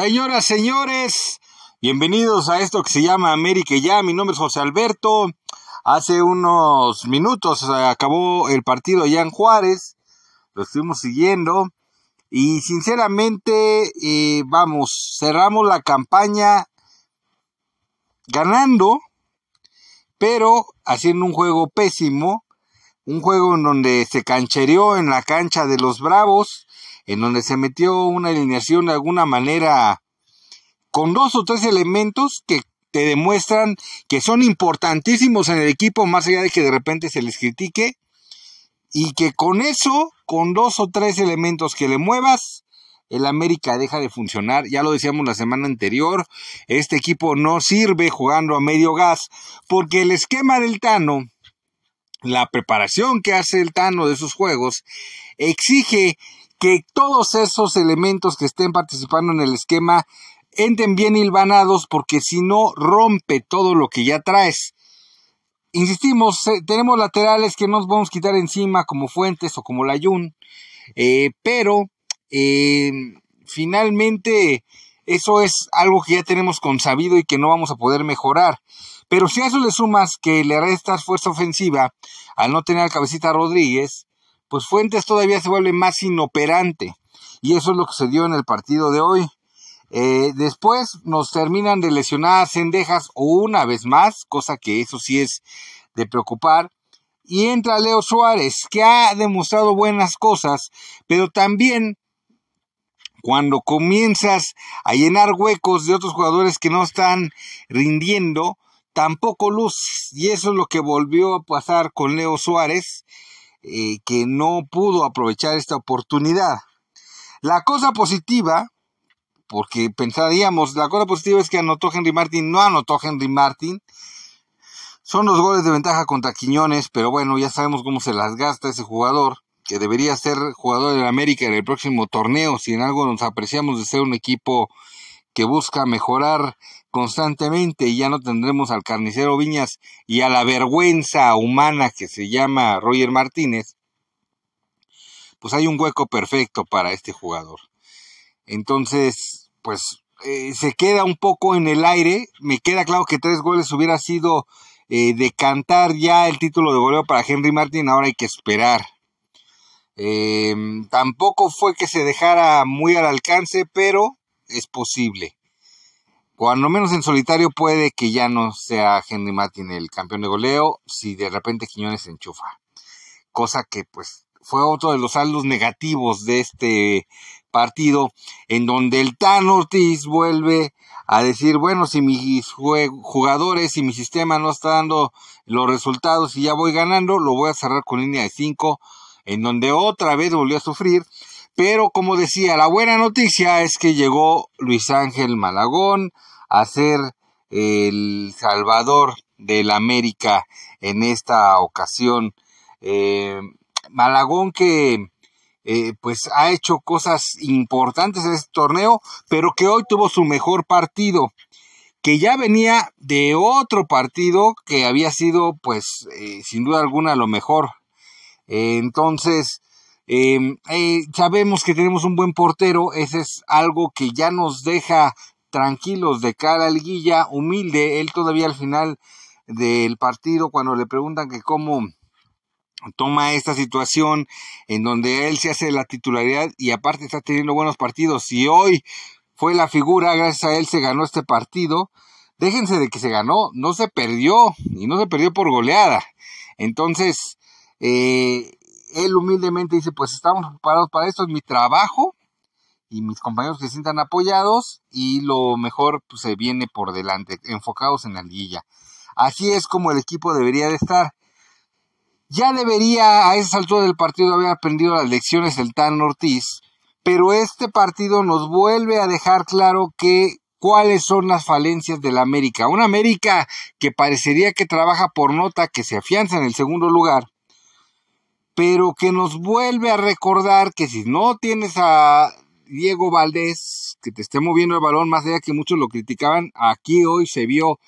Señoras, señores, bienvenidos a esto que se llama América ya. Mi nombre es José Alberto. Hace unos minutos acabó el partido allá en Juárez. Lo estuvimos siguiendo. Y sinceramente, eh, vamos, cerramos la campaña ganando, pero haciendo un juego pésimo. Un juego en donde se canchereó en la cancha de los Bravos en donde se metió una alineación de alguna manera con dos o tres elementos que te demuestran que son importantísimos en el equipo, más allá de que de repente se les critique, y que con eso, con dos o tres elementos que le muevas, el América deja de funcionar. Ya lo decíamos la semana anterior, este equipo no sirve jugando a medio gas, porque el esquema del Tano, la preparación que hace el Tano de sus juegos, exige que todos esos elementos que estén participando en el esquema entren bien hilvanados porque si no rompe todo lo que ya traes. Insistimos, eh, tenemos laterales que no nos vamos a quitar encima como Fuentes o como Layun, eh, pero eh, finalmente eso es algo que ya tenemos consabido y que no vamos a poder mejorar. Pero si a eso le sumas que le restas fuerza ofensiva al no tener al cabecita Rodríguez, pues Fuentes todavía se vuelve más inoperante. Y eso es lo que se dio en el partido de hoy. Eh, después nos terminan de lesionar Cendejas una vez más, cosa que eso sí es de preocupar. Y entra Leo Suárez, que ha demostrado buenas cosas, pero también cuando comienzas a llenar huecos de otros jugadores que no están rindiendo, tampoco luz. Y eso es lo que volvió a pasar con Leo Suárez. Eh, que no pudo aprovechar esta oportunidad. La cosa positiva, porque pensaríamos, la cosa positiva es que anotó Henry Martin, no anotó Henry Martin. Son los goles de ventaja contra Quiñones, pero bueno, ya sabemos cómo se las gasta ese jugador, que debería ser jugador de América en el próximo torneo, si en algo nos apreciamos de ser un equipo que busca mejorar constantemente y ya no tendremos al carnicero Viñas y a la vergüenza humana que se llama Roger Martínez, pues hay un hueco perfecto para este jugador. Entonces, pues eh, se queda un poco en el aire. Me queda claro que tres goles hubiera sido eh, decantar ya el título de goleo para Henry Martin. Ahora hay que esperar. Em, tampoco fue que se dejara muy al alcance, pero es posible. Cuando menos en solitario puede que ya no sea Henry Martin el campeón de goleo si de repente Quiñones se enchufa. Cosa que pues fue otro de los saldos negativos de este partido en donde el Tan Ortiz vuelve a decir, bueno, si mis jugadores y mi sistema no está dando los resultados y ya voy ganando, lo voy a cerrar con línea de 5, en donde otra vez volvió a sufrir pero como decía, la buena noticia es que llegó Luis Ángel Malagón a ser el salvador del América en esta ocasión. Eh, Malagón que eh, pues ha hecho cosas importantes en este torneo, pero que hoy tuvo su mejor partido, que ya venía de otro partido que había sido pues eh, sin duda alguna lo mejor. entonces, Em, eh, sabemos que tenemos un buen portero, ese es algo que ya nos deja tranquilos de cara al guilla, humilde, él todavía al final del partido cuando le preguntan que cómo toma esta situación en donde él se hace la titularidad y aparte está teniendo buenos partidos y hoy fue la figura, gracias a él se ganó este partido, déjense de que se ganó, no se perdió y no se perdió por goleada. Entonces, eh, él humildemente dice, pues estamos preparados para esto, es mi trabajo y mis compañeros se sientan apoyados y lo mejor pues, se viene por delante, enfocados en la liguilla. Así es como el equipo debería de estar. Ya debería a esa altura del partido haber aprendido las lecciones del Tan Ortiz, pero este partido nos vuelve a dejar claro que cuáles son las falencias de la América. Una América que parecería que trabaja por nota, que se afianza en el segundo lugar, pero que nos vuelve a recordar que si no tienes a Diego Valdés, que te esté moviendo el balón, más allá que muchos lo criticaban, aquí hoy se vio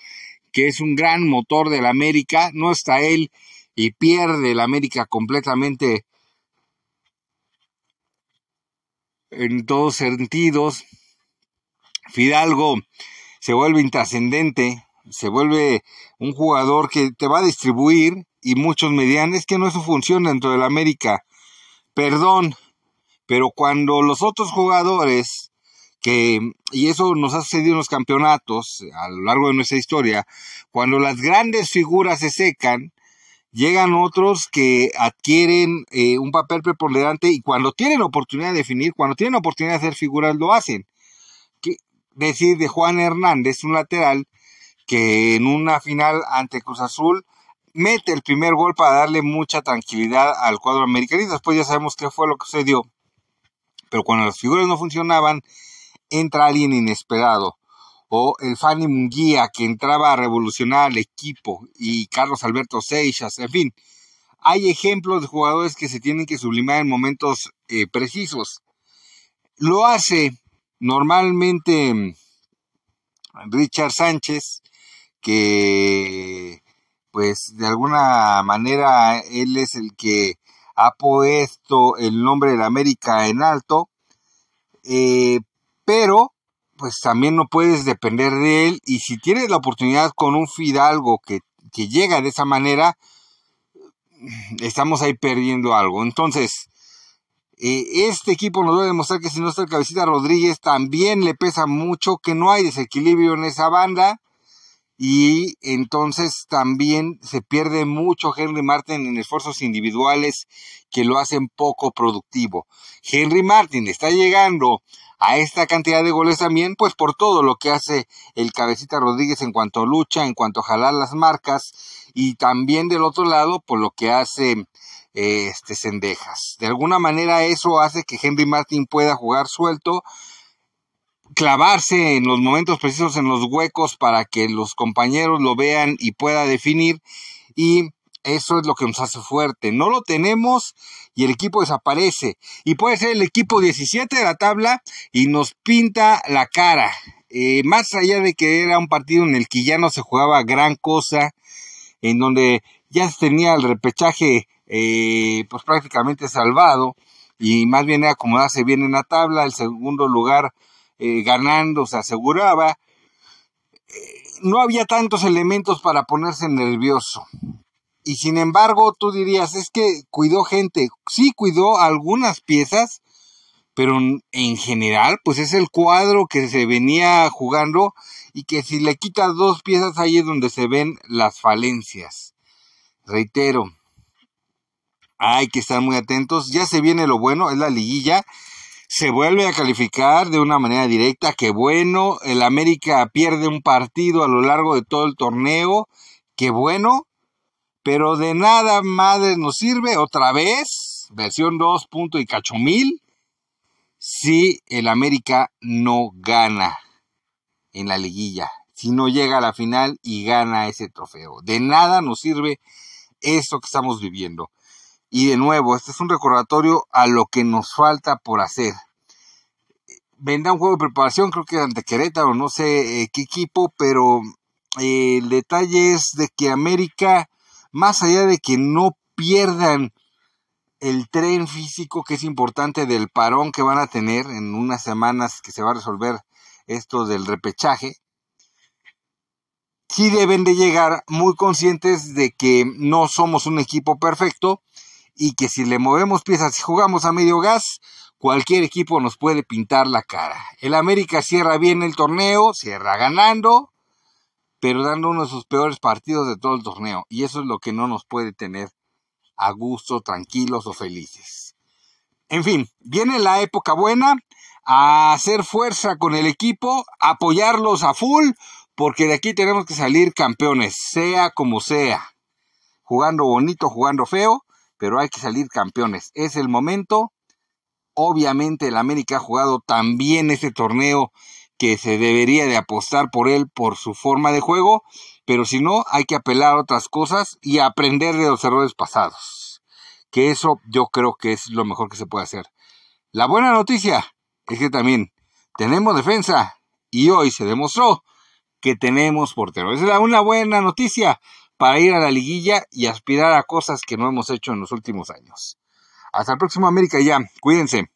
que es un gran motor del América, no está él y pierde el América completamente en todos sentidos. Fidalgo se vuelve intrascendente, se vuelve un jugador que te va a distribuir y muchos median, es que no es su función dentro del América. Perdón, pero cuando los otros jugadores que, y eso nos ha sucedido en los campeonatos a lo largo de nuestra historia, cuando las grandes figuras se secan, llegan otros que adquieren eh, un papel preponderante y cuando tienen oportunidad de definir, cuando tienen oportunidad de hacer figuras, lo hacen. Que, decir de Juan Hernández, un lateral, que en una final ante Cruz Azul mete el primer gol para darle mucha tranquilidad al cuadro americano y después ya sabemos qué fue lo que sucedió. Pero cuando las figuras no funcionaban, entra alguien inesperado. O el Fanny Munguía que entraba a revolucionar al equipo y Carlos Alberto Seixas, en fin. Hay ejemplos de jugadores que se tienen que sublimar en momentos eh, precisos. Lo hace normalmente mm, Richard Sánchez, que pues de alguna manera él es el que ha puesto el nombre de la América en alto, eh, pero pues también no puedes depender de él y si tienes la oportunidad con un Fidalgo que, que llega de esa manera, estamos ahí perdiendo algo. Entonces, eh, este equipo nos debe demostrar que si no está el cabecita Rodríguez, también le pesa mucho, que no hay desequilibrio en esa banda y entonces también se pierde mucho Henry Martin en esfuerzos individuales que lo hacen poco productivo. Henry Martin está llegando a esta cantidad de goles también, pues por todo lo que hace el cabecita Rodríguez en cuanto a lucha, en cuanto a jalar las marcas y también del otro lado por lo que hace este Cendejas. De alguna manera eso hace que Henry Martin pueda jugar suelto clavarse en los momentos precisos en los huecos para que los compañeros lo vean y pueda definir y eso es lo que nos hace fuerte. No lo tenemos y el equipo desaparece. Y puede ser el equipo 17 de la tabla y nos pinta la cara. Eh, más allá de que era un partido en el que ya no se jugaba gran cosa, en donde ya se tenía el repechaje eh, pues prácticamente salvado y más bien acomodarse bien en la tabla, el segundo lugar eh, ganando, se aseguraba. Eh, no había tantos elementos para ponerse nervioso. Y sin embargo, tú dirías, es que cuidó gente. Sí, cuidó algunas piezas, pero en general, pues es el cuadro que se venía jugando y que si le quitas dos piezas ahí es donde se ven las falencias. Reitero, hay que estar muy atentos. Ya se viene lo bueno, es la liguilla se vuelve a calificar de una manera directa. Qué bueno, el América pierde un partido a lo largo de todo el torneo. Qué bueno, pero de nada madre nos sirve otra vez, versión 2. y cacho mil, si el América no gana en la liguilla, si no llega a la final y gana ese trofeo. De nada nos sirve esto que estamos viviendo. Y de nuevo, este es un recordatorio a lo que nos falta por hacer. Vendrá un juego de preparación, creo que ante Querétaro, no sé eh, qué equipo, pero eh, el detalle es de que América, más allá de que no pierdan el tren físico que es importante del parón que van a tener en unas semanas que se va a resolver esto del repechaje, sí deben de llegar muy conscientes de que no somos un equipo perfecto y que si le movemos piezas y jugamos a medio gas, cualquier equipo nos puede pintar la cara. El América cierra bien el torneo, cierra ganando, pero dando uno de sus peores partidos de todo el torneo. Y eso es lo que no nos puede tener a gusto, tranquilos o felices. En fin, viene la época buena, a hacer fuerza con el equipo, apoyarlos a full, porque de aquí tenemos que salir campeones, sea como sea. Jugando bonito, jugando feo, pero hay que salir campeones. Es el momento. Obviamente el América ha jugado también ese torneo que se debería de apostar por él por su forma de juego, pero si no, hay que apelar a otras cosas y aprender de los errores pasados. Que eso yo creo que es lo mejor que se puede hacer. La buena noticia es que también tenemos defensa y hoy se demostró que tenemos portero. Esa es una buena noticia para ir a la liguilla y aspirar a cosas que no hemos hecho en los últimos años. Hasta el próximo América ya. Cuídense.